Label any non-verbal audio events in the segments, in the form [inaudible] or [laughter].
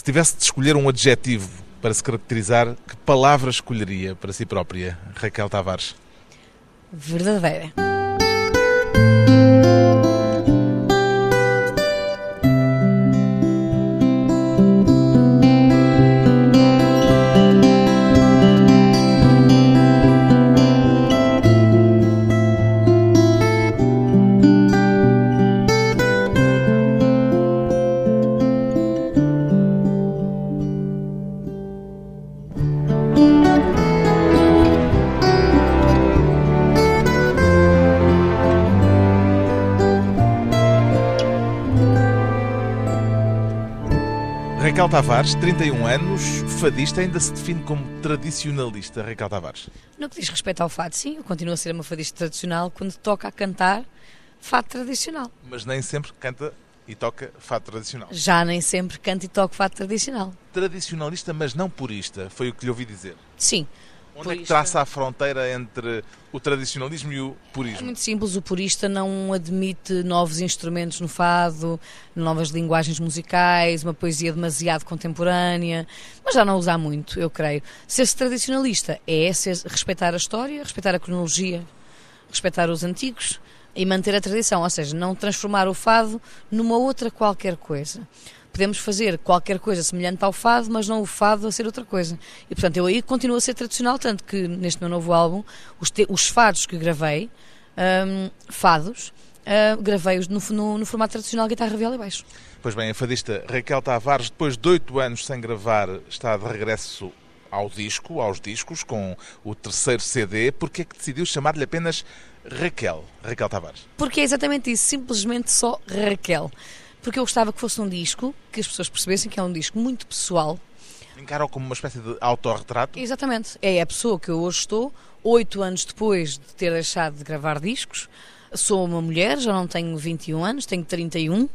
Se tivesse de escolher um adjetivo para se caracterizar, que palavra escolheria para si própria, Raquel Tavares? Verdadeira. Raquel Tavares, 31 anos, fadista, ainda se define como tradicionalista, Raquel Tavares. No que diz respeito ao fado, sim, eu continuo a ser uma fadista tradicional quando toca a cantar fado tradicional. Mas nem sempre canta e toca fado tradicional. Já nem sempre canto e toco fado tradicional. Tradicionalista, mas não purista, foi o que lhe ouvi dizer. Sim. Onde é que Purista. traça a fronteira entre o tradicionalismo e o É purismo? muito simples, o purista não admite novos instrumentos no fado, novas linguagens musicais, uma poesia demasiado contemporânea, mas já não usa muito, eu creio. Ser-se tradicionalista é ser- respeitar a história, respeitar a cronologia, respeitar os antigos e manter a tradição, ou seja, não transformar o fado numa outra qualquer coisa. Podemos fazer qualquer coisa semelhante ao fado, mas não o fado a ser outra coisa. E portanto, eu aí continuo a ser tradicional, tanto que neste meu novo álbum, os, te- os fados que gravei, hum, fados, ah, gravei-os no, no- no formato tradicional guitarra, viola e baixo. Pois bem, a fadista Raquel Tavares, depois de oito anos sem gravar, está de regresso ao disco, aos discos, com o terceiro CD. Porquê é que decidiu chamar-lhe apenas Raquel, Raquel Tavares? Porque é exatamente isso, simplesmente só Raquel. Porque eu gostava que fosse um disco, que as pessoas percebessem que é um disco muito pessoal. Encara-o como uma espécie de autorretrato? Exatamente, é a pessoa que eu hoje estou, oito anos depois de ter deixado de gravar discos. Sou uma mulher, já não tenho 21 anos, tenho 31.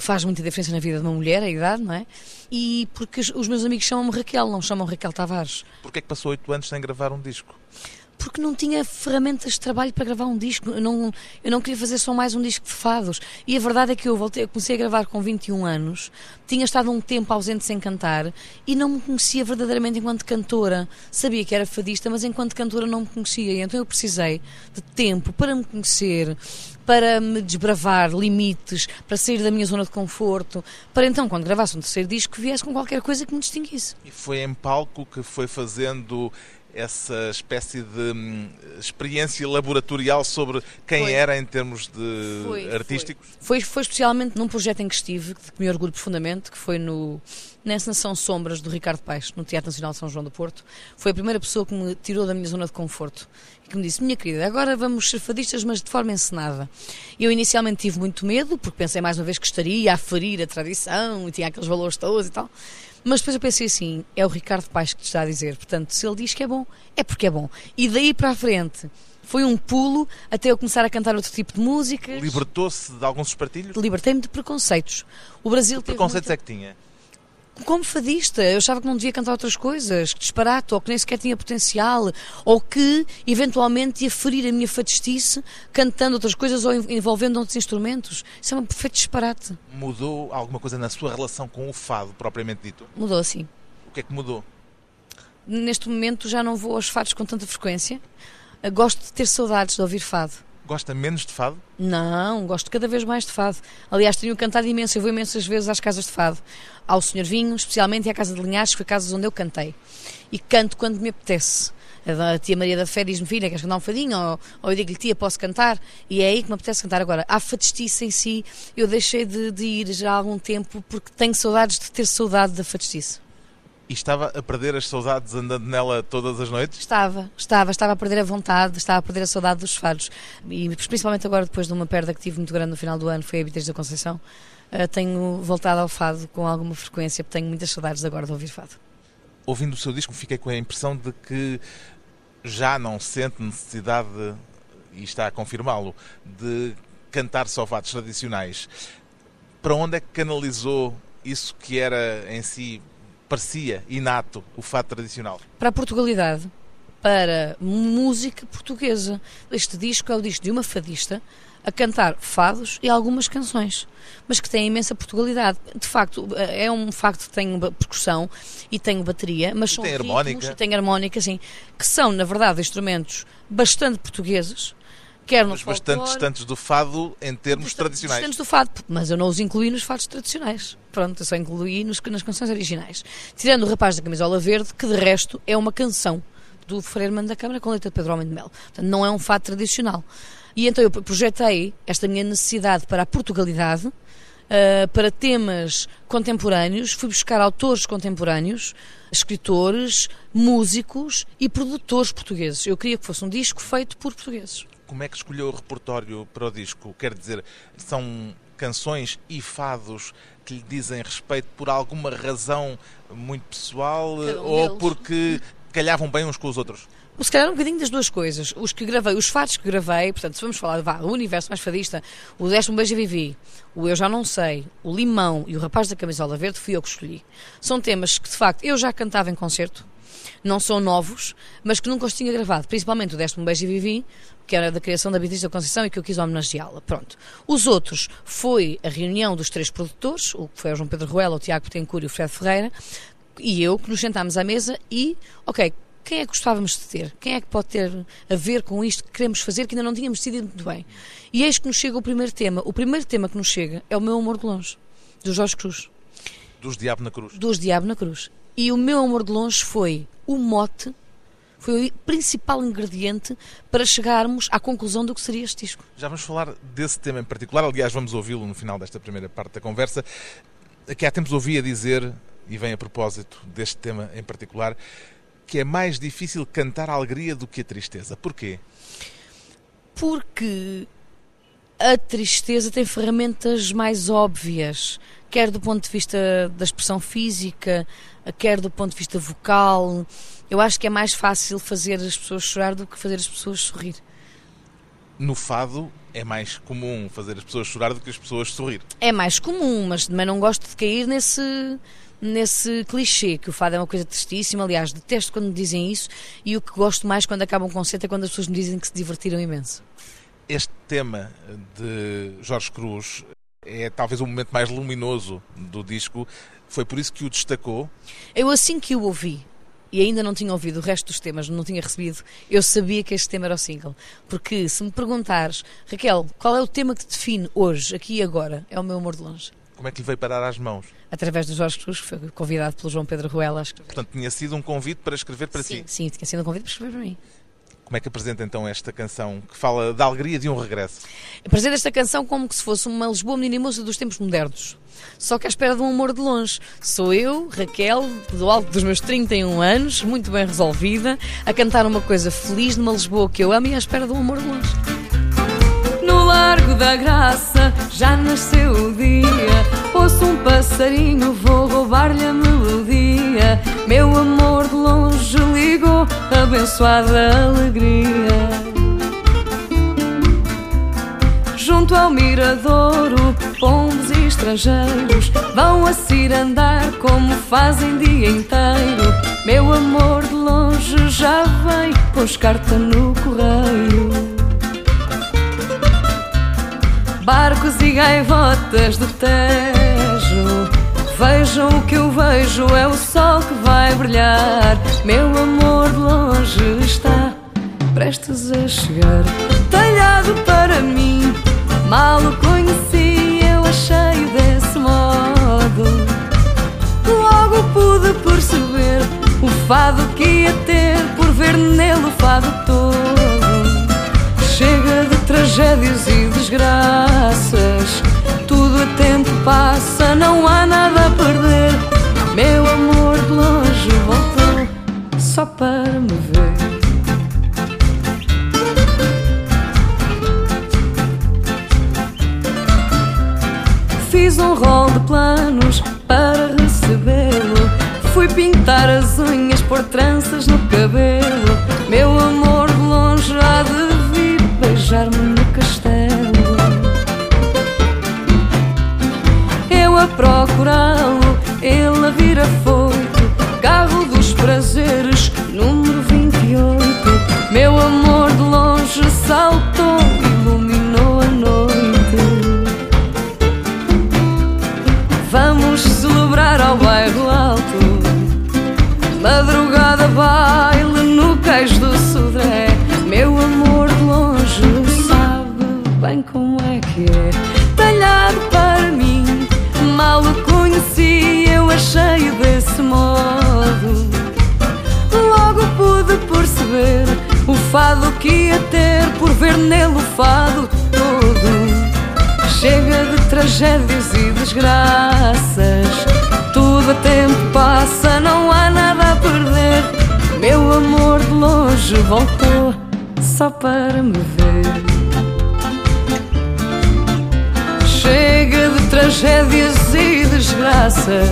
Faz muita diferença na vida de uma mulher, a idade, não é? E porque os- os meus amigos chamam-me Raquel, não chamam Raquel Tavares. Porquê é que passou oito anos sem gravar um disco? Porque não tinha ferramentas de trabalho para gravar um disco. Eu não, eu não queria fazer só mais um disco de fados. E a verdade é que eu voltei, eu comecei a gravar com 21 anos, tinha estado um tempo ausente sem cantar e não me conhecia verdadeiramente enquanto cantora. Sabia que era fadista, mas enquanto cantora não me conhecia. E então eu precisei de tempo para me conhecer, para me desbravar limites, para sair da minha zona de conforto, para então, quando gravasse um terceiro disco, viesse com qualquer coisa que me distinguisse. E foi em palco que foi fazendo essa espécie de hum, experiência laboratorial sobre quem Foi. era em termos de Foi, artísticos? Foi, foi especialmente num projeto em que estive, de que me orgulho profundamente, que foi no, na encenação Sombras do Ricardo Paes, no Teatro Nacional de São João do Porto. Foi a primeira pessoa que me tirou da minha zona de conforto e que me disse: Minha querida, agora vamos ser fadistas, mas de forma encenada. Eu inicialmente tive muito medo, porque pensei mais uma vez que estaria a ferir a tradição e tinha aqueles valores todos e tal. Mas depois eu pensei assim: é o Ricardo Paes que te está a dizer. Portanto, se ele diz que é bom, é porque é bom. E daí para a frente. Foi um pulo até eu começar a cantar outro tipo de músicas. Libertou-se de alguns espartilhos? Libertei-me de preconceitos. O Brasil Que preconceitos muita- é que tinha? Como fadista, eu achava que não devia cantar outras coisas, que disparate, ou que nem sequer tinha potencial, ou que eventualmente ia ferir a minha fadistice cantando outras coisas ou en- envolvendo outros instrumentos. Isso é um perfeito disparate. Mudou alguma coisa na sua relação com o fado, propriamente dito? Mudou assim. O que é que mudou? Neste momento já não vou aos fados com tanta frequência. Gosto de ter saudades de ouvir fado. Gosta menos de fado? Não, gosto cada vez mais de fado. Aliás, tenho cantado imenso. Eu vou imensas vezes às casas de fado. Ao Senhor Vinho, especialmente, e à Casa de Linhares, que foi casas onde eu cantei. E canto quando me apetece. A tia Maria da Fé diz-me, filha, queres cantar um fadinho? Ou, ou eu digo-lhe, tia, posso cantar? E é aí que me apetece cantar. Agora, a fadistice em si, eu deixei de, de ir já há algum tempo porque tenho saudades de ter saudade da fadistice. E estava a perder as saudades andando nela todas as noites? Estava, estava, estava a perder a vontade, estava a perder a saudade dos fados. E principalmente agora, depois de uma perda que tive muito grande no final do ano, foi a Habitas da Conceição, eh, tenho voltado ao fado com alguma frequência, porque tenho muitas saudades agora de ouvir fado. Ouvindo o seu disco, fiquei com a impressão de que já não sente necessidade, e está a confirmá-lo, de cantar só fados tradicionais. Para onde é que canalizou isso que era em si, parecia inato, o fado tradicional? Para a Portugalidade, para música portuguesa. Este disco é o disco de uma fadista a cantar fados e algumas canções, mas que tem imensa Portugalidade. De facto, é um facto que tem percussão e tem bateria, mas e são tem harmónica. tem harmónica, sim, que são, na verdade, instrumentos bastante portugueses, quer no Mas bastante folclore, distantes do fado em termos Distan- tradicionais. Distantes do fado, mas eu não os incluí nos fados tradicionais. Pronto, eu só incluí nos, nas canções originais. Tirando o rapaz da camisola verde, que de resto é uma canção do Freirman da Câmara com letra de Pedro Homem de Mel. Portanto, não é um fado tradicional. E então eu projetei esta minha necessidade para a Portugalidade, ah, para temas contemporâneos, fui buscar autores contemporâneos, escritores, músicos e produtores portugueses. Eu queria que fosse um disco feito por portugueses. Como é que escolheu o repertório para o disco? Quer dizer, são canções e fados que lhe dizem respeito por alguma razão muito pessoal um ou deles. porque calhavam bem uns com os outros? Se calhar um bocadinho das duas coisas. Os que gravei, os fatos que gravei, portanto, se vamos falar vá, o universo mais fadista, o um Beijo Vivi, o Eu Já Não Sei, o Limão e o Rapaz da Camisola Verde, fui eu que escolhi. São temas que, de facto, eu já cantava em concerto, não são novos, mas que nunca os tinha gravado. Principalmente o um Beijo a Vivi, que era da criação da Beatriz da Conceição e que eu quis homenageá-la. Pronto. Os outros foi a reunião dos três produtores, o que foi o João Pedro Ruela, o Tiago Petencourt e o Fred Ferreira, e eu, que nos sentámos à mesa e, ok, quem é que gostávamos de ter? Quem é que pode ter a ver com isto que queremos fazer, que ainda não tínhamos decidido muito bem? E eis que nos chega o primeiro tema. O primeiro tema que nos chega é o Meu Amor de Longe, do Jorge Cruz, Dos Diabo na Cruz. dos Diabo na Cruz. E o Meu Amor de Longe foi o mote, foi o principal ingrediente para chegarmos à conclusão do que seria este disco. Já vamos falar desse tema em particular. Aliás, vamos ouvi-lo no final desta primeira parte da conversa. Que há tempos ouvi a dizer, e vem a propósito deste tema em particular, que é mais difícil cantar a alegria do que a tristeza. Porquê? Porque a tristeza tem ferramentas mais óbvias, quer do ponto de vista da expressão física, quer do ponto de vista vocal. Eu acho que é mais fácil fazer as pessoas chorar do que fazer as pessoas sorrir. No fado é mais comum fazer as pessoas chorar do que as pessoas sorrir. É mais comum, mas também não gosto de cair nesse nesse clichê que o fado é uma coisa tristíssima. Aliás, detesto quando me dizem isso e o que gosto mais quando acaba um concerto é quando as pessoas me dizem que se divertiram imenso. Este tema de Jorge Cruz é talvez o momento mais luminoso do disco. Foi por isso que o destacou. Eu assim que o ouvi, e ainda não tinha ouvido o resto dos temas, não tinha recebido, eu sabia que este tema era o single. Porque se me perguntares, Raquel, qual é o tema que te define hoje, aqui e agora? É o meu amor de longe. Como é que lhe veio parar às mãos? Através do Jorge Cruz, que foi convidado pelo João Pedro Ruela a escrever. Portanto, tinha sido um convite para escrever para sim, si. sim, tinha sido um convite para escrever para mim. Como é que apresenta então esta canção que fala da alegria de um regresso? Apresento esta canção como que se fosse uma Lisboa menina e moça dos tempos modernos. Só que à espera de um amor de longe. Sou eu, Raquel, do alto dos meus 31 anos, muito bem resolvida, a cantar uma coisa feliz numa Lisboa que eu amo e à espera de um amor de longe. Largo da Graça já nasceu o dia. Ouço um passarinho, vou roubar-lhe a melodia. Meu amor de longe ligou, abençoada alegria. Junto ao miradouro, pombos e estrangeiros vão a cirandar como fazem dia inteiro. Meu amor de longe já vem, pôs carta no correio. Barcos e gaivotas do Tejo. Vejam o que eu vejo, é o sol que vai brilhar. Meu amor de longe está prestes a chegar. Talhado para mim, mal o conheci Eu achei-o desse modo. Logo pude perceber o fado que ia ter Por ver nele o fado todo tragédias e desgraças. Tudo a tempo passa, não há nada a perder. Meu amor de longe voltou só para me ver. Fiz um rol de planos para recebê-lo. Fui pintar as unhas, pôr tranças no cabelo. Meu amor procurá-lo, ele a vir afoito. Carro dos prazeres, número 28. Meu amor de longe saltou, fado que ia ter por ver nele o fado todo. Chega de tragédias e desgraças. Tudo a tempo passa, não há nada a perder. Meu amor de longe voltou só para me ver. Chega de tragédias e desgraças.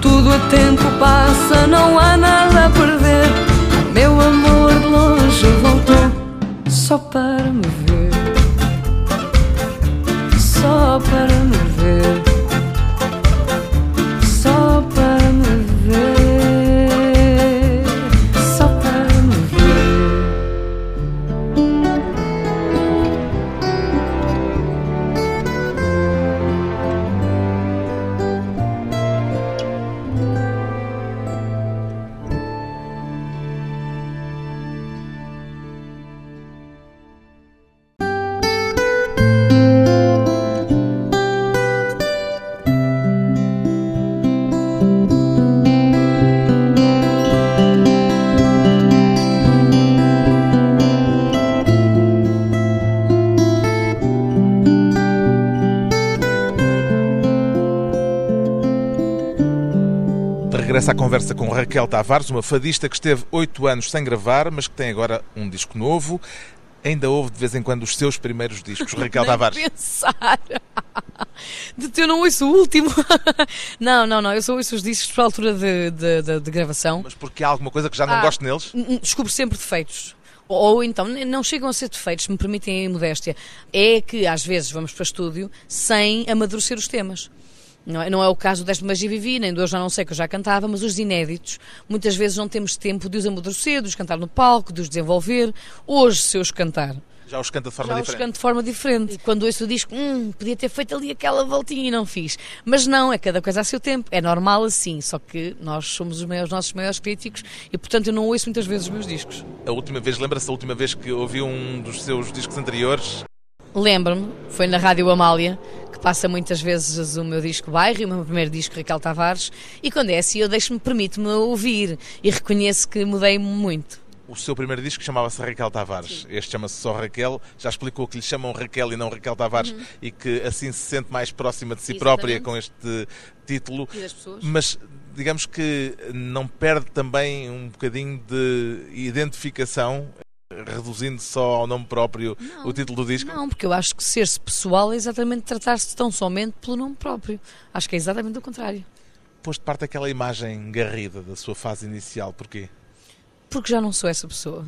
Tudo a tempo passa, não há nada a perder. Meu amor de longe só para me ver. Só para me ver. Regresso à conversa com Raquel Tavares, uma fadista que esteve oito anos sem gravar, mas que tem agora um disco novo. Ainda ouve de vez em quando os seus primeiros discos, [laughs] Raquel Nem Tavares. pensar. De teu não ouço o último. [laughs] Não, não, não. Eu só ouço os discos para a altura de, de, de- de gravação. Mas porque há alguma coisa que já não Ah. gosto neles? Descubro sempre defeitos. Ou, então, não chegam a ser defeitos, se me permitem a modéstia. É que às vezes vamos para estúdio sem amadurecer os temas. Não é, não é o caso 10 Magia Vivi, nem do Eu Já Não Sei que eu já cantava, mas os inéditos, muitas vezes não temos tempo de os amadurecer, de os cantar no palco, de os desenvolver. Hoje, se eu os cantar, Já os canta de forma já os diferente. canto de forma diferente. E quando ouço o disco, hum, podia ter feito ali aquela voltinha e não fiz. Mas não, é cada coisa a seu tempo. É normal assim, só que nós somos os maiores, nossos maiores críticos e, portanto, eu não ouço muitas vezes os meus discos. A última vez, lembra-se a última vez que ouvi um dos seus discos anteriores? Lembro-me, foi na Rádio Amália, que passa muitas vezes o meu disco Bairro e o meu primeiro disco Raquel Tavares, e quando é assim eu deixo-me, permite-me ouvir e reconheço que mudei muito. O seu primeiro disco chamava-se Raquel Tavares. Este chama-se só Raquel. Já explicou que lhe chamam Raquel e não Raquel Tavares e que assim se sente mais próxima de si Uhum. Exatamente. própria com este título. E das pessoas? Mas digamos que não perde também um bocadinho de identificação, reduzindo só ao nome próprio o título do disco? Não, porque eu acho que ser-se pessoal é exatamente tratar-se tão somente pelo nome próprio. Acho que é exatamente o contrário. Pôs de parte aquela imagem garrida da sua fase inicial. Porquê? Porque já não sou essa pessoa.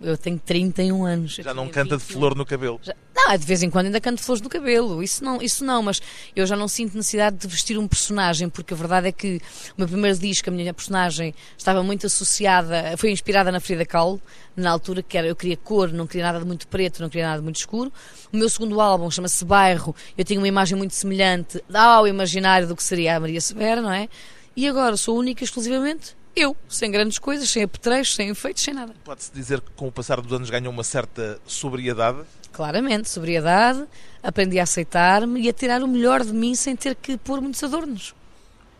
Eu tenho 31 anos. Já não canta de 20. flor no cabelo. Já- Não, de vez em quando ainda canto flores no cabelo, isso não, isso não, mas eu já não sinto necessidade de vestir um personagem, porque a verdade é que o meu primeiro disco, a minha personagem, estava muito associada, foi inspirada na Frida Kahlo, na altura que era, eu queria cor, não queria nada de muito preto, não queria nada de muito escuro. O meu segundo álbum chama-se Bairro, eu tinha uma imagem muito semelhante ao imaginário do que seria a Maria Severa, não é? E agora sou única exclusivamente eu, sem grandes coisas, sem apetrechos, sem efeitos, sem nada. Pode-se dizer que com o passar dos anos ganhou uma certa sobriedade. Claramente, sobriedade, aprendi a aceitar-me e a tirar o melhor de mim sem ter que pôr muitos adornos.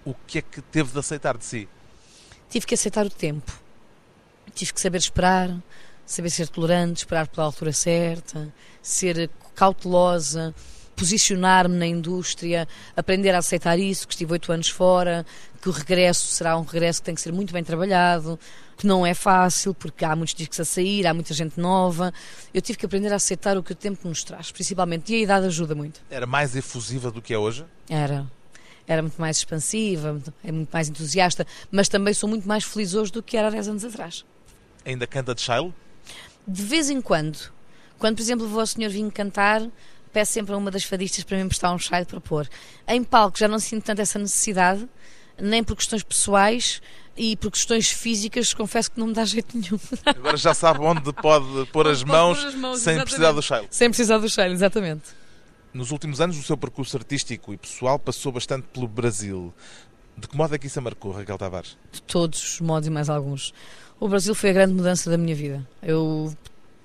O que é que teve de aceitar de si? Tive que aceitar o tempo. Tive que saber esperar, saber ser tolerante, esperar pela altura certa, ser cautelosa, posicionar-me na indústria, aprender a aceitar isso, que estive oito anos fora, que o regresso será um regresso que tem que ser muito bem trabalhado, que não é fácil, porque há muitos discos a sair, há muita gente nova. Eu tive que aprender a aceitar o que o tempo nos traz, principalmente, e a idade ajuda muito. Era mais efusiva do que é hoje? Era. Era muito mais expansiva, é muito mais entusiasta, mas também sou muito mais feliz hoje do que era há 10 anos atrás. Ainda canta de Shiloh? De vez em quando, quando, por exemplo, vou ao Senhor Vinho cantar, peço sempre a uma das fadistas para me emprestar um chai para pôr. Em palco já não sinto tanto essa necessidade, nem por questões pessoais, e por questões físicas confesso que não me dá [laughs] jeito nenhum. Agora já sabe onde pode [laughs] pôr as mãos, as mãos sem exatamente. precisar do shell. Sem precisar do shell, exatamente. Nos últimos anos, o seu percurso artístico e pessoal passou bastante pelo Brasil. De que modo é que isso a marcou, Raquel Tavares? De todos os modos e mais alguns. O Brasil foi a grande mudança da minha vida. Eu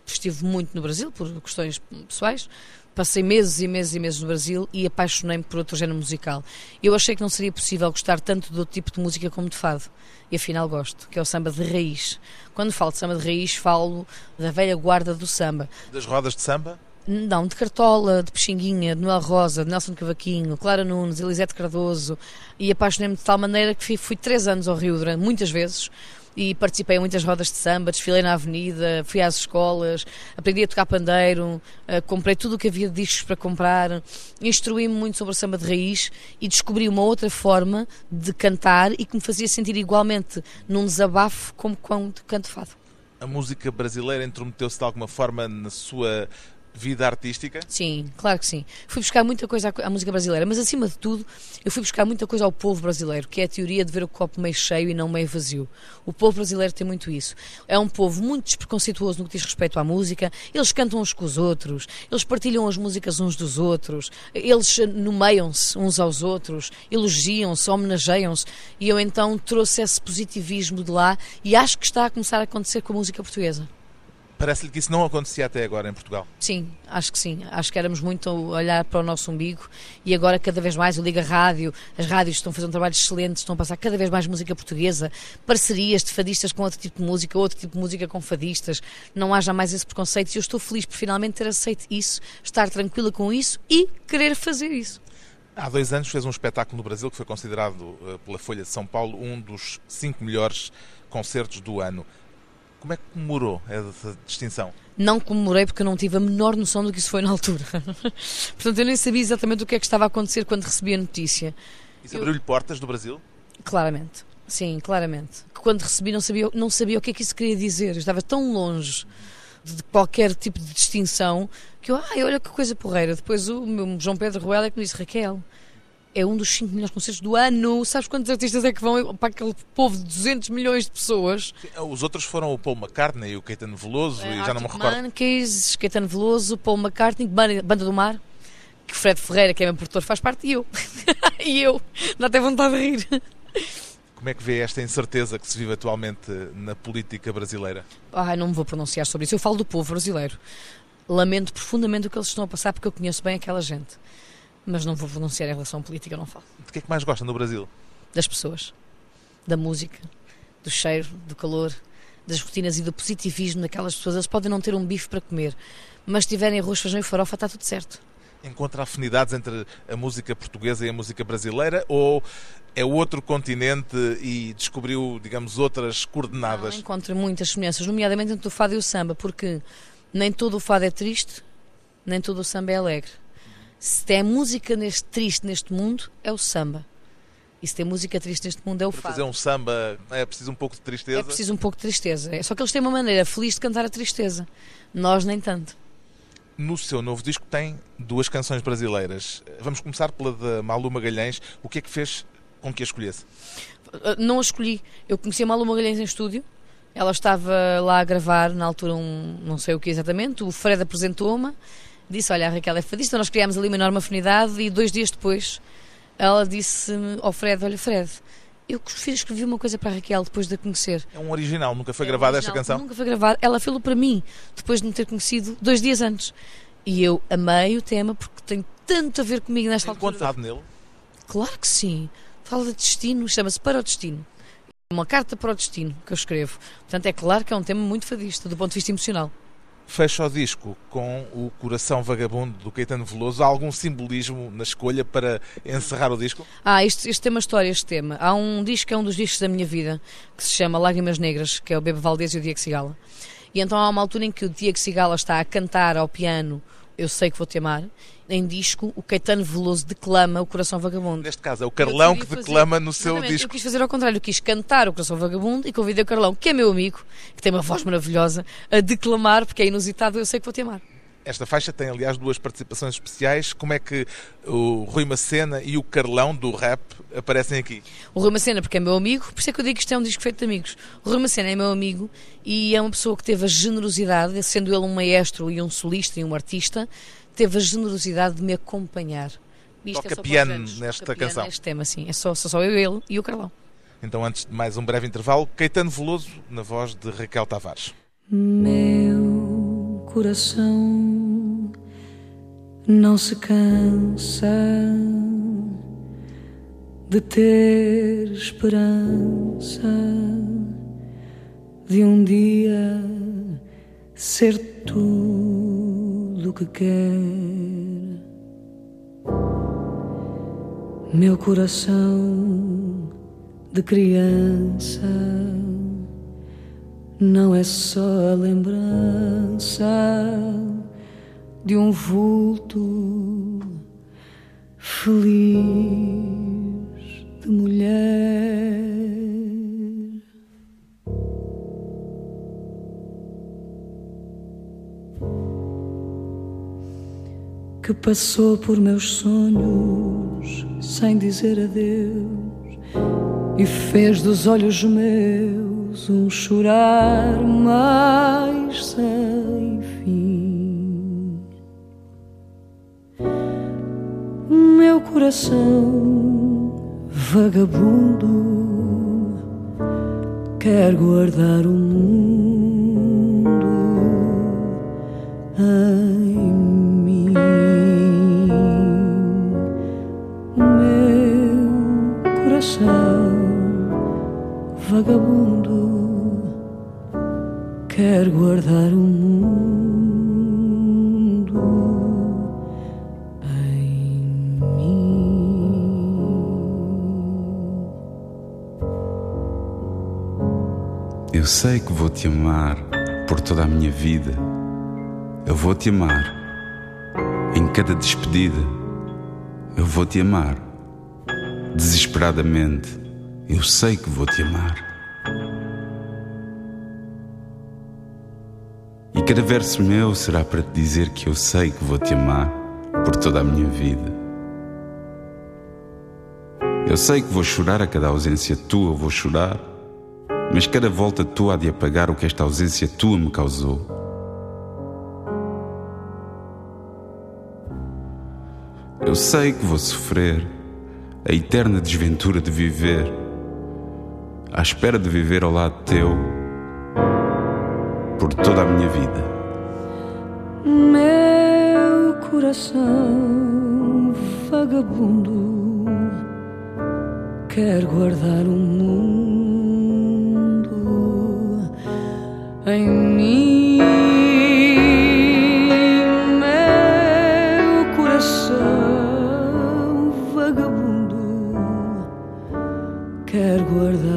estive muito no Brasil por questões pessoais, passei meses e meses e meses no Brasil e apaixonei-me por outro género musical. Eu achei que não seria possível gostar tanto do tipo de música como de fado. E afinal gosto, que é o samba de raiz. Quando falo de samba de raiz, falo da velha guarda do samba. Das rodas de samba? Não, de Cartola, de Peixinguinha, de Noel Rosa, de Nelson Cavaquinho, Clara Nunes, Elisete Cardoso. E apaixonei-me de tal maneira que fui, fui três anos ao Rio durante muitas vezes e participei em muitas rodas de samba, desfilei na avenida, fui às escolas, aprendi a tocar pandeiro, uh, comprei tudo o que havia de discos para comprar, instruí-me muito sobre a samba de raiz e descobri uma outra forma de cantar e que me fazia sentir igualmente num desabafo como quando canto fado. A música brasileira intrometeu-se de alguma forma na sua vida artística? Sim, claro que sim. Fui buscar muita coisa à, música brasileira, mas acima de tudo, eu fui buscar muita coisa ao povo brasileiro, que é a teoria de ver o copo meio cheio e não meio vazio. O povo brasileiro tem muito isso. É um povo muito despreconceituoso no que diz respeito à música, eles cantam uns com os outros, eles partilham as músicas uns dos outros, eles nomeiam-se uns aos outros, elogiam-se, homenageiam-se, e eu então trouxe esse positivismo de lá e acho que está a começar a acontecer com a música portuguesa. Parece-lhe que isso não acontecia até agora em Portugal? Sim, acho que sim. Acho que éramos muito a olhar para o nosso umbigo e agora cada vez mais eu ligo a rádio, as rádios estão a fazer um trabalho excelente, estão a passar cada vez mais música portuguesa, parcerias de fadistas com outro tipo de música, outro tipo de música com fadistas. Não haja mais esse preconceito e eu estou feliz por finalmente ter aceito isso, estar tranquila com isso e querer fazer isso. Há dois anos fez um espetáculo no Brasil que foi considerado eh, pela Folha de São Paulo um dos cinco melhores concertos do ano. Como é que comemorou essa distinção? Não comemorei porque eu não tive a menor noção do que isso foi na altura. [laughs] Portanto, eu nem sabia exatamente o que é que estava a acontecer quando recebi a notícia. Isso abriu-lhe portas do Brasil? Claramente, sim, claramente. Quando recebi não sabia, não sabia o que é que isso queria dizer. Eu estava tão longe de qualquer tipo de distinção que eu, ai, olha que coisa porreira. Depois o meu João Pedro Ruela é que me disse, Raquel, é um dos 5 melhores concertos do ano. Sabes quantos artistas é que vão para aquele povo de 200 milhões de pessoas? Os outros foram o Paul McCartney o Caetano Veloso, é, e já não me recordo. Monkeys, Caetano Veloso, Paul McCartney, Banda do Mar, que Fred Ferreira, que é meu produtor, faz parte, e eu. [laughs] e eu. Dá até vontade de rir. Como é que vê esta incerteza que se vive atualmente na política brasileira? Ah, não me vou pronunciar sobre isso. Eu falo do povo brasileiro. Lamento profundamente o que eles estão a passar porque eu conheço bem aquela gente mas não vou pronunciar em relação à política, não falo. De que é que mais gosta no Brasil? Das pessoas, da música, do cheiro, do calor, das rotinas e do positivismo daquelas pessoas. Eles podem não ter um bife para comer, mas se tiverem arroz, feijão e farofa, está tudo certo. Encontra afinidades entre a música portuguesa e a música brasileira ou é outro continente e descobriu, digamos, outras coordenadas? Não, encontro muitas semelhanças, nomeadamente entre o fado e o samba, porque nem todo o fado é triste, nem todo o samba é alegre se tem música neste triste neste mundo, é o samba. E se tem música triste neste mundo, é o Para fado. fazer um samba é preciso um pouco de tristeza? É preciso um pouco de tristeza. É só que eles têm uma maneira feliz de cantar a tristeza. Nós nem tanto. No seu novo disco tem duas canções brasileiras. Vamos começar pela de Malu Magalhães. O que é que fez com que a escolhesse? Uh, não a escolhi. Eu conheci a Malu Magalhães em estúdio. Ela estava lá a gravar, na altura, um, não sei o que exatamente. O Fred apresentou-me disse: Olha, a Raquel é fadista, nós criámos ali uma enorme afinidade e dois dias depois ela disse-me ao Fred: Olha, Fred, eu escrevi uma coisa para a Raquel depois de a conhecer. É um original, nunca foi é gravada esta canção? Nunca foi gravada. Ela fez-lo para mim, depois de me ter conhecido dois dias antes. E eu amei o tema porque tem tanto a ver comigo nesta tem altura. contado nele? Claro que sim. Fala de destino, chama-se Para o Destino. Uma carta para o destino que eu escrevo. Portanto, é claro que é um tema muito fadista, do ponto de vista emocional fecha o disco com o Coração Vagabundo do Caetano Veloso. Há algum simbolismo na escolha para encerrar o disco? Ah, isto, isto tem uma história, este tema. Há um disco que é um dos discos da minha vida, que se chama Lágrimas Negras, que é o Bebe Valdez e o Diego Cigala. E então há uma altura em que o Diego Cigala está a cantar ao piano Eu Sei Que Vou Te Amar, em disco, o Caetano Veloso declama o Coração Vagabundo. Neste caso, é o Carlão que declama no seu disco. Eu quis fazer ao contrário, eu quis cantar o Coração Vagabundo e convidei o Carlão, que é meu amigo, que tem uma voz maravilhosa, a declamar, porque é inusitado, eu sei que vou te amar. Esta faixa tem, aliás, duas participações especiais. Como é que o Rui Macena e o Carlão do rap aparecem aqui? O Rui Macena, porque é meu amigo, por isso é que eu digo que isto é um disco feito de amigos. O Rui Macena é meu amigo e é uma pessoa que teve a generosidade, sendo ele um maestro e um solista e um artista, teve a generosidade de me acompanhar. Isto Toca é piano nesta Toca canção. neste tema, sim. É só, só, só eu, ele e o Carlão. Então, antes de mais um breve intervalo, Caetano Veloso, na voz de Raquel Tavares. Meu coração não se cansa de ter esperança de um dia ser tudo o que quer. Meu coração de criança não é só a lembrança de um vulto feliz de mulher. Que passou por meus sonhos sem dizer adeus e fez dos olhos meus um chorar mais sem fim. Meu coração vagabundo quer guardar o mundo em mim. Meu coração vagabundo quer guardar o mundo em mim. Eu sei que vou te amar por toda a minha vida. Eu vou te amar em cada despedida. Eu vou te amar desesperadamente. Eu sei que vou te amar. Cada verso meu será para te dizer que eu sei que vou te amar por toda a minha vida. Eu sei que vou chorar a cada ausência tua, vou chorar, mas cada volta tua há de apagar o que esta ausência tua me causou. Eu sei que vou sofrer a eterna desventura de viver, à espera de viver ao lado teu por toda a minha vida. Meu coração vagabundo quer guardar o mundo em mim. Meu coração vagabundo quer guardar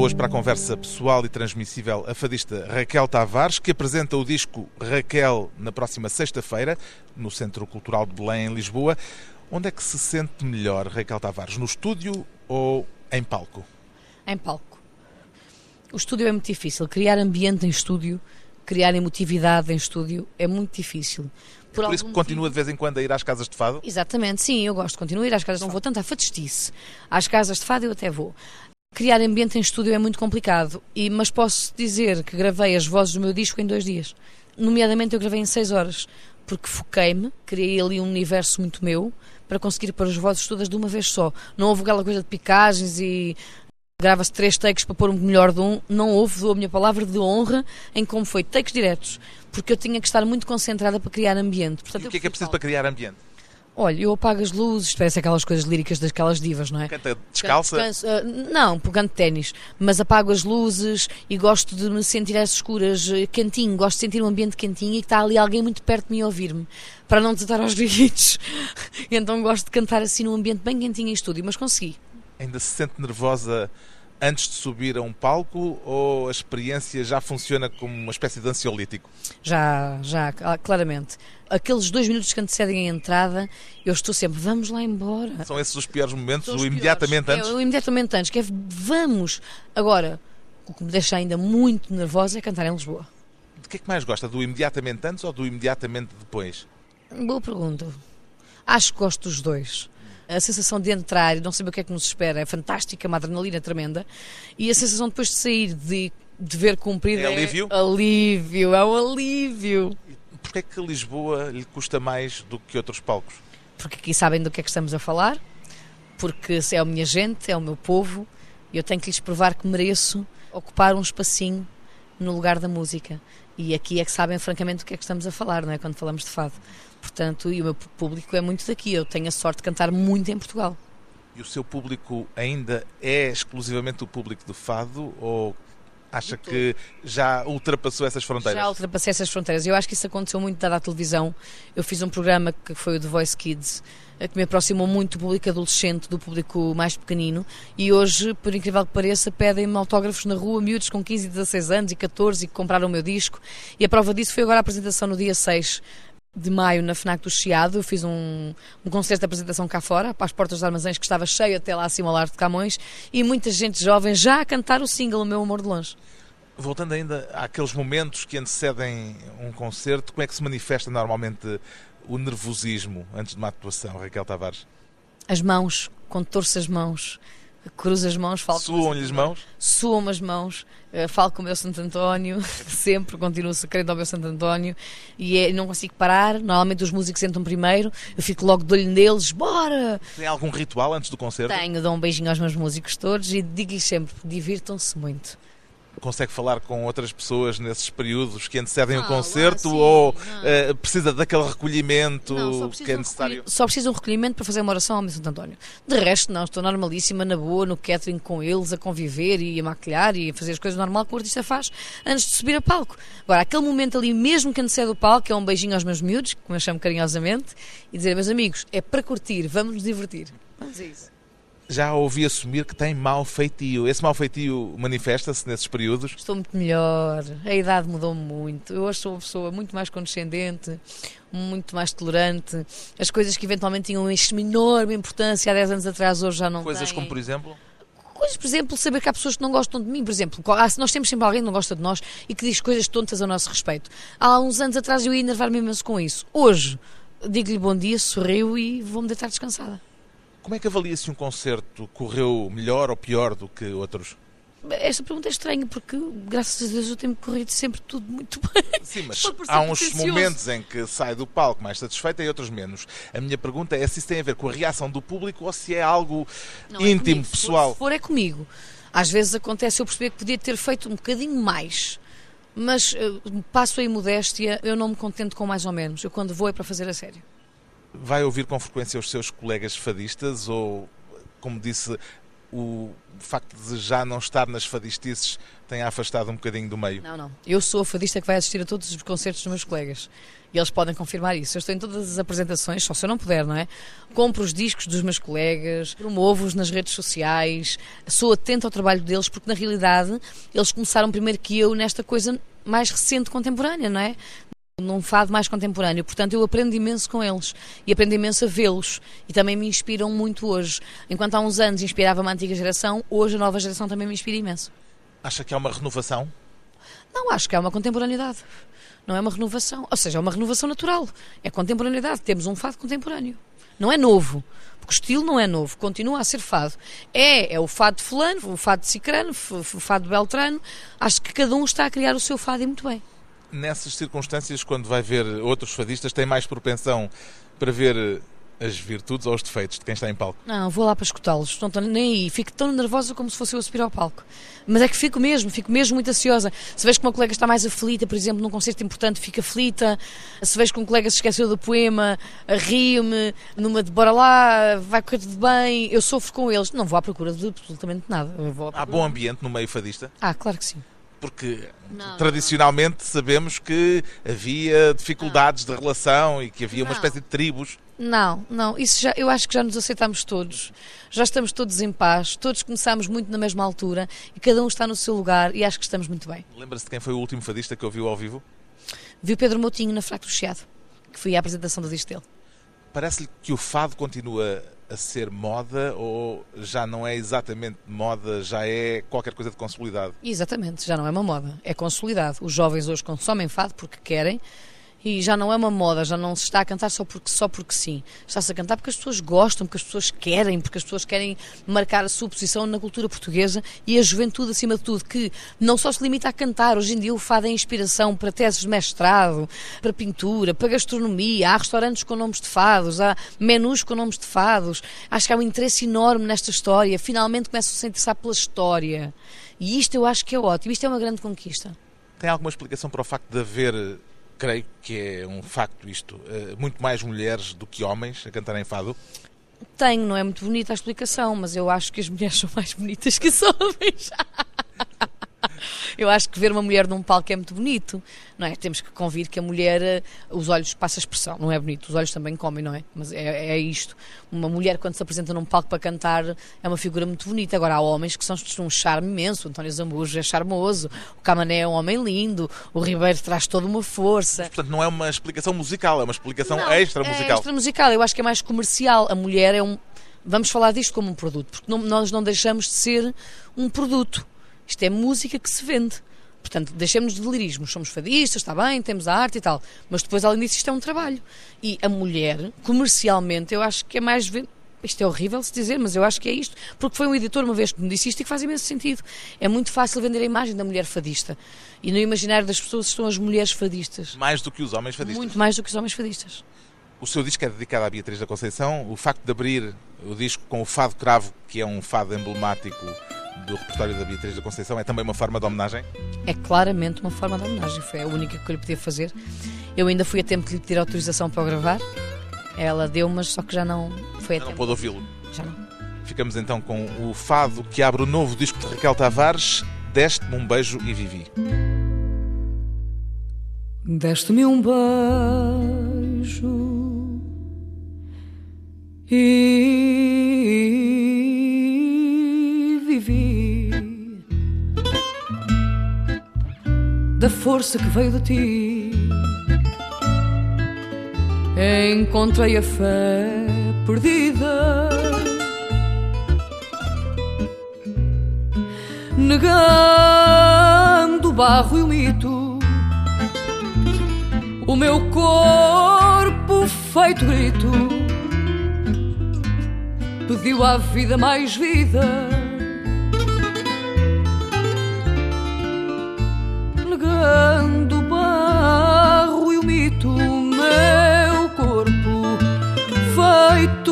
hoje para a conversa pessoal e transmissível a fadista Raquel Tavares, que apresenta o disco Raquel na próxima sexta-feira, no Centro Cultural de Belém, em Lisboa. Onde é que se sente melhor, Raquel Tavares? No estúdio ou em palco? Em palco. O estúdio é muito difícil. Criar ambiente em estúdio, criar emotividade em estúdio é muito difícil. Por, é por isso que continua de vez em quando a ir às casas de fado? Exatamente, sim, eu gosto, continuo a ir às casas, não vou tanto à fadistice. Às casas de fado eu até vou. Criar ambiente em estúdio é muito complicado, e, mas posso dizer que gravei as vozes do meu disco em dois dias. Nomeadamente, eu gravei em seis horas, porque foquei-me, criei ali um universo muito meu para conseguir pôr as vozes todas de uma vez só. Não houve aquela coisa de picagens e grava-se três takes para pôr um melhor de um. Não houve, dou a minha palavra de honra em como foi takes diretos, porque eu tinha que estar muito concentrada para criar ambiente. Portanto, e o que é que é preciso para criar ambiente? Olha, eu apago as luzes, parece aquelas coisas líricas daquelas divas, não é? Canta descalça? Canso, uh, não, pegando ténis, mas apago as luzes e gosto de me sentir às escuras, uh, quentinho, gosto de sentir um ambiente quentinho e que está ali alguém muito perto de mim a ouvir-me, para não desatar aos [laughs] gritos. então gosto de cantar assim num ambiente bem quentinho em estúdio, mas consegui. Ainda se sente nervosa antes de subir a um palco ou a experiência já funciona como uma espécie de ansiolítico? Já, já, claramente. Aqueles dois minutos que antecedem a entrada, eu estou sempre, vamos lá embora. São esses os piores momentos, os o imediatamente piores. antes? É, o imediatamente antes, que é vamos. Agora, o que me deixa ainda muito nervosa é cantar em Lisboa. De que é que mais gosta? Do imediatamente antes ou do imediatamente depois? Boa pergunta. Acho que gosto dos dois a sensação de entrar e não saber o que é que nos espera é fantástica, uma adrenalina tremenda. E a sensação depois de sair, de, de ver cumprir. É alívio? É alívio, é um alívio. Porquê é que Lisboa lhe custa mais do que outros palcos? Porque aqui sabem do que é que estamos a falar, porque é a minha gente, é o meu povo, e eu tenho que lhes provar que mereço ocupar um espacinho no lugar da música. E aqui é que sabem francamente do que é que estamos a falar, não é? Quando falamos de fado. Portanto, e o meu público é muito daqui. Eu tenho a sorte de cantar muito em Portugal. E o seu público ainda é exclusivamente o público do fado ou acha que já ultrapassou essas fronteiras? Já ultrapassei essas fronteiras. Eu acho que isso aconteceu muito dada à televisão. Eu fiz um programa que foi o The Voice Kids, eh, que me aproximou muito do público adolescente, do público mais pequenino. E hoje, por incrível que pareça, pedem-me autógrafos na rua, miúdos com 15 16 anos e 14 e que compraram o meu disco. E a prova disso foi agora a apresentação no dia 6 de maio na FNAC do Chiado. Eu fiz um, um concerto de apresentação cá fora, para as portas dos armazéns, que estava cheio até lá acima ao Largo de Camões, e muita gente jovem já a cantar o single O Meu Amor de Longe. Voltando ainda àqueles momentos que antecedem um concerto, como é que se manifesta normalmente o nervosismo antes de uma atuação, Raquel Tavares? As mãos, quando torço as mãos, cruzo as mãos, falo Suam-lhe as mãos? Suam as mãos, falo com o meu Santo António, [laughs] sempre continuo secreto ao meu Santo António e é, não consigo parar. Normalmente os músicos entram primeiro, eu fico logo de olho neles, bora! Tem algum ritual antes do concerto? Tenho, dou um beijinho aos meus músicos todos e digo-lhes sempre: divirtam-se muito consegue falar com outras pessoas nesses períodos que antecedem o concerto sim, ou uh, precisa daquele recolhimento não, que é necessário? Um só precisa um recolhimento para fazer uma oração ao Santo António. De resto, não, estou normalíssima, na boa, no catering com eles, a conviver e a maquilhar e a fazer as coisas normal que o artista faz antes de subir a palco. Agora, aquele momento ali, mesmo que antecede o palco, é um beijinho aos meus miúdos, como eu chamo carinhosamente, e dizer, meus amigos, é para curtir, vamos nos divertir. Vamos a isso já ouvi assumir que tem mau feitio. Esse mau feitio manifesta-se nesses períodos? Estou muito melhor, a idade mudou muito. Eu hoje sou uma pessoa muito mais condescendente, muito mais tolerante. As coisas que eventualmente tinham uma enorme importância há 10 anos atrás, hoje já não Coisas têm. como, por exemplo? Coisas, por exemplo, saber que há pessoas que não gostam de mim, por exemplo. Nós temos sempre alguém que não gosta de nós e que diz coisas tontas a nosso respeito. Há uns anos atrás eu ia enervar-me imenso com isso. Hoje, digo-lhe bom dia, sorriu e vou-me deitar descansada. Como é que avalia se um concerto correu melhor ou pior do que outros? Esta pergunta é estranha porque, graças a Deus, eu tenho corrido sempre tudo muito bem. Sim, mas [laughs] há uns momentos em que sai do palco mais satisfeita e outros menos. A minha pergunta é se isso tem a ver com a reação do público ou se é algo Não, é íntimo, é pessoal. Se for, é comigo. Às vezes acontece eu perceber que podia ter feito um bocadinho mais. Mas uh, passo a imodéstia, eu não me contento com mais ou menos. Eu, quando vou, é para fazer a sério. Vai ouvir com frequência os seus colegas fadistas ou, como disse, o facto de já não estar nas fadistices tem afastado um bocadinho do meio? Não, não. Eu sou a fadista que vai assistir a todos os concertos dos meus colegas. E eles podem confirmar isso. Eu estou em todas as apresentações, só se eu não puder, não é? Compro os discos dos meus colegas, promovo-os nas redes sociais, sou atento ao trabalho deles, porque na realidade eles começaram primeiro que eu nesta coisa mais recente, contemporânea, não é? Num fado mais contemporâneo. Portanto, eu aprendo imenso com eles e aprendo imenso a vê-los e também me inspiram muito hoje. Enquanto há uns anos inspirava a antiga geração, hoje a nova geração também me inspira imenso. Acha que é uma renovação? Não, acho que é uma contemporaneidade. Não é uma renovação. Ou seja, é uma renovação natural. É contemporaneidade. Temos um fado contemporâneo. Não é novo. Porque o estilo não é novo. Continua a ser fado. É, é o fado de fulano, o fado de cicrano, o fado de beltrano. Acho que cada um está a criar o seu fado e muito bem. Nessas circunstâncias, quando vai ver outros fadistas, tem mais propensão para ver as virtudes ou os defeitos de quem está em palco? Não, vou lá para escutá-los. Não estou nem aí. Fico tão nervosa como se fosse eu a subir ao palco. Mas é que fico mesmo, fico mesmo muito ansiosa. Se vejo que uma colega está mais aflita, por exemplo, num concerto importante, fico aflita. Se vejo que um colega se esqueceu do poema, rio-me. Numa de bora lá, vai correr tudo bem. Eu sofro com eles. Não vou à procura de absolutamente nada. Há bom ambiente no meio fadista? Ah, claro que sim. Porque não, tradicionalmente não. sabemos que havia dificuldades não. de relação e que havia uma espécie de tribos. Não, não, isso já, eu acho que já nos aceitamos todos, já estamos todos em paz, todos começámos muito na mesma altura e cada um está no seu lugar e acho que estamos muito bem. Lembra-se de quem foi o último fadista que ouviu ao vivo? Vi o Pedro Moutinho na Fracto Chiado, que foi a apresentação do disco dele. Parece-lhe que o fado continua a ser moda ou já não é exatamente moda, já é qualquer coisa de consolidado? Exatamente, já não é uma moda, é consolidado. Os jovens hoje consomem fado porque querem, e já não é uma moda, já não se está a cantar só porque, só porque sim. Está-se a cantar porque as pessoas gostam, porque as pessoas querem, porque as pessoas querem marcar a sua posição na cultura portuguesa e a juventude, acima de tudo, que não só se limita a cantar. Hoje em dia o fado é inspiração para teses de mestrado, para pintura, para gastronomia. Há restaurantes com nomes de fados, há menus com nomes de fados. Acho que há um interesse enorme nesta história. Finalmente começam-se a interessar pela história. E isto eu acho que é ótimo. Isto é uma grande conquista. Tem alguma explicação para o facto de haver creio que é um facto isto, eh, muito mais mulheres do que homens a cantarem fado? Tenho, não é muito bonita a explicação, mas eu acho que as mulheres são mais bonitas que os homens. [laughs] Eu acho que ver uma mulher num palco é muito bonito, não é? Temos que convir que a mulher, eh, os olhos, passa a expressão, não é bonito, os olhos também comem, não é? Mas é, é isto. Uma mulher, quando se apresenta num palco para cantar, é uma figura muito bonita. Agora, há homens que são um charme imenso. O António Zambujo é charmoso, o Camané é um homem lindo, o Ribeiro traz toda uma força. Mas, portanto, não é uma explicação musical, é uma explicação não, extra musical. É extra musical, eu acho que é mais comercial. A mulher é um. Vamos falar disto como um produto, porque não, nós não deixamos de ser um produto. Isto é música que se vende. Portanto, deixemos de delirismos. Somos fadistas, está bem, temos a arte e tal. Mas depois, além disso, isto é um trabalho. E a mulher, comercialmente, eu acho que é mais. Isto é horrível se dizer, mas eu acho que é isto. Porque foi um editor uma vez que me disse isto e que faz imenso sentido. É muito fácil vender a imagem da mulher fadista. E no imaginário das pessoas estão as mulheres fadistas. Mais do que os homens fadistas. Muito mais do que os homens fadistas. O seu disco é dedicado à Beatriz da Conceição. O facto de abrir o disco com o Fado Cravo, que é um fado emblemático do repertório da Beatriz da Conceição é também uma forma de homenagem? É claramente uma forma de homenagem, foi a única que eu lhe podia fazer. Eu ainda fui a tempo de lhe pedir autorização para gravar, ela deu, mas só que já não foi já a não tempo. pôde ouvi-lo? Já não. Ficamos então com o fado que abre o novo disco de Raquel Tavares, Deste-me um beijo e vivi. Deste-me um beijo e da força que veio de ti. Encontrei a fé perdida, negando o barro e o mito. O meu corpo feito grito pediu à vida mais vida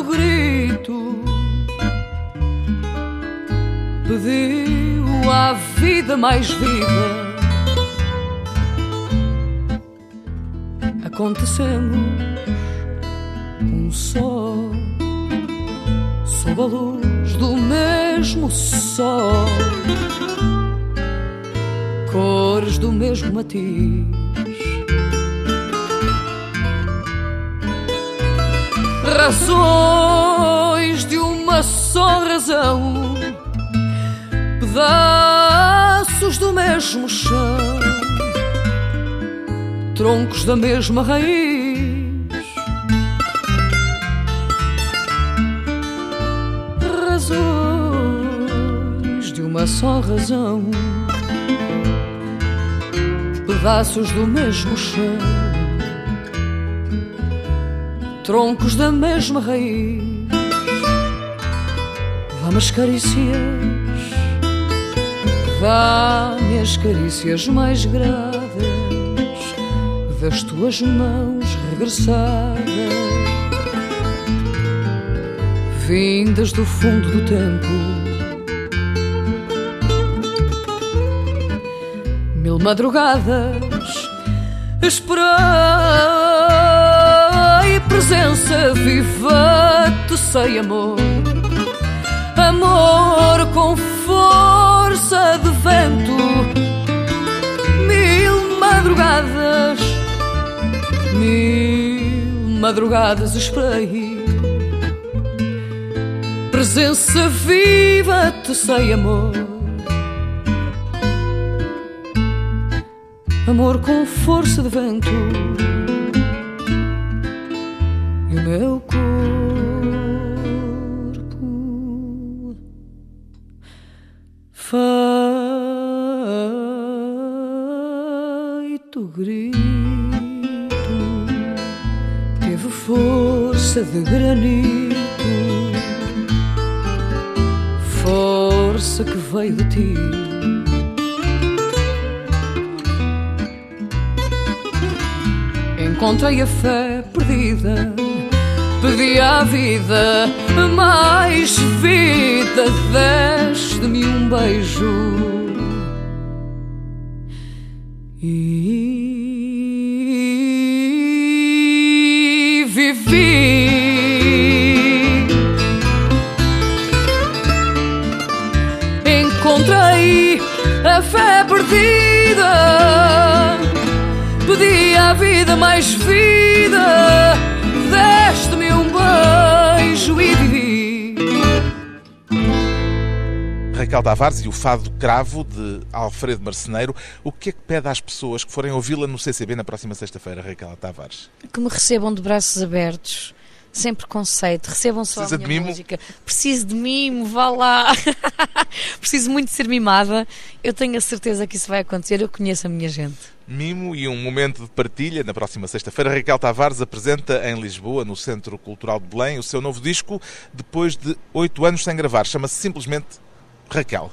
grito pediu à vida mais vida. Acontecemos um só, sob a luz do mesmo sol cores do mesmo matiz. Razões de uma só razão, pedaços do mesmo chão, troncos da mesma raiz. Razões de uma só razão. Pedaços do mesmo chão, troncos da mesma raiz. Dá-me as carícias, dá-me as carícias mais graves, das tuas mãos regressadas, vindas do fundo do tempo. Mil madrugadas esperei presença viva, te sei amor, amor com força de vento, mil madrugadas, mil madrugadas esperei. Presença viva, te sei amor. Amor com força de vento meu corpo. Feito grito teve força de granito. Força que veio de ti. Encontrei a fé perdida pedi à vida mais vida, deste-me um beijo. Raquel Tavares e o Fado Cravo de Alfredo Marceneiro. O que é que pede às pessoas que forem ouvi-la no CCB na próxima sexta-feira, Raquel Tavares? Que me recebam de braços abertos. Sem preconceito, recebam só Precisa a minha música. Preciso de mimo, vá lá. [laughs] Preciso muito de ser mimada. Eu tenho a certeza que isso vai acontecer. Eu conheço a minha gente. Mimo e um momento de partilha. Na próxima sexta-feira, Raquel Tavares apresenta em Lisboa, no Centro Cultural de Belém, o seu novo disco, depois de oito anos sem gravar. Chama-se simplesmente Raquel.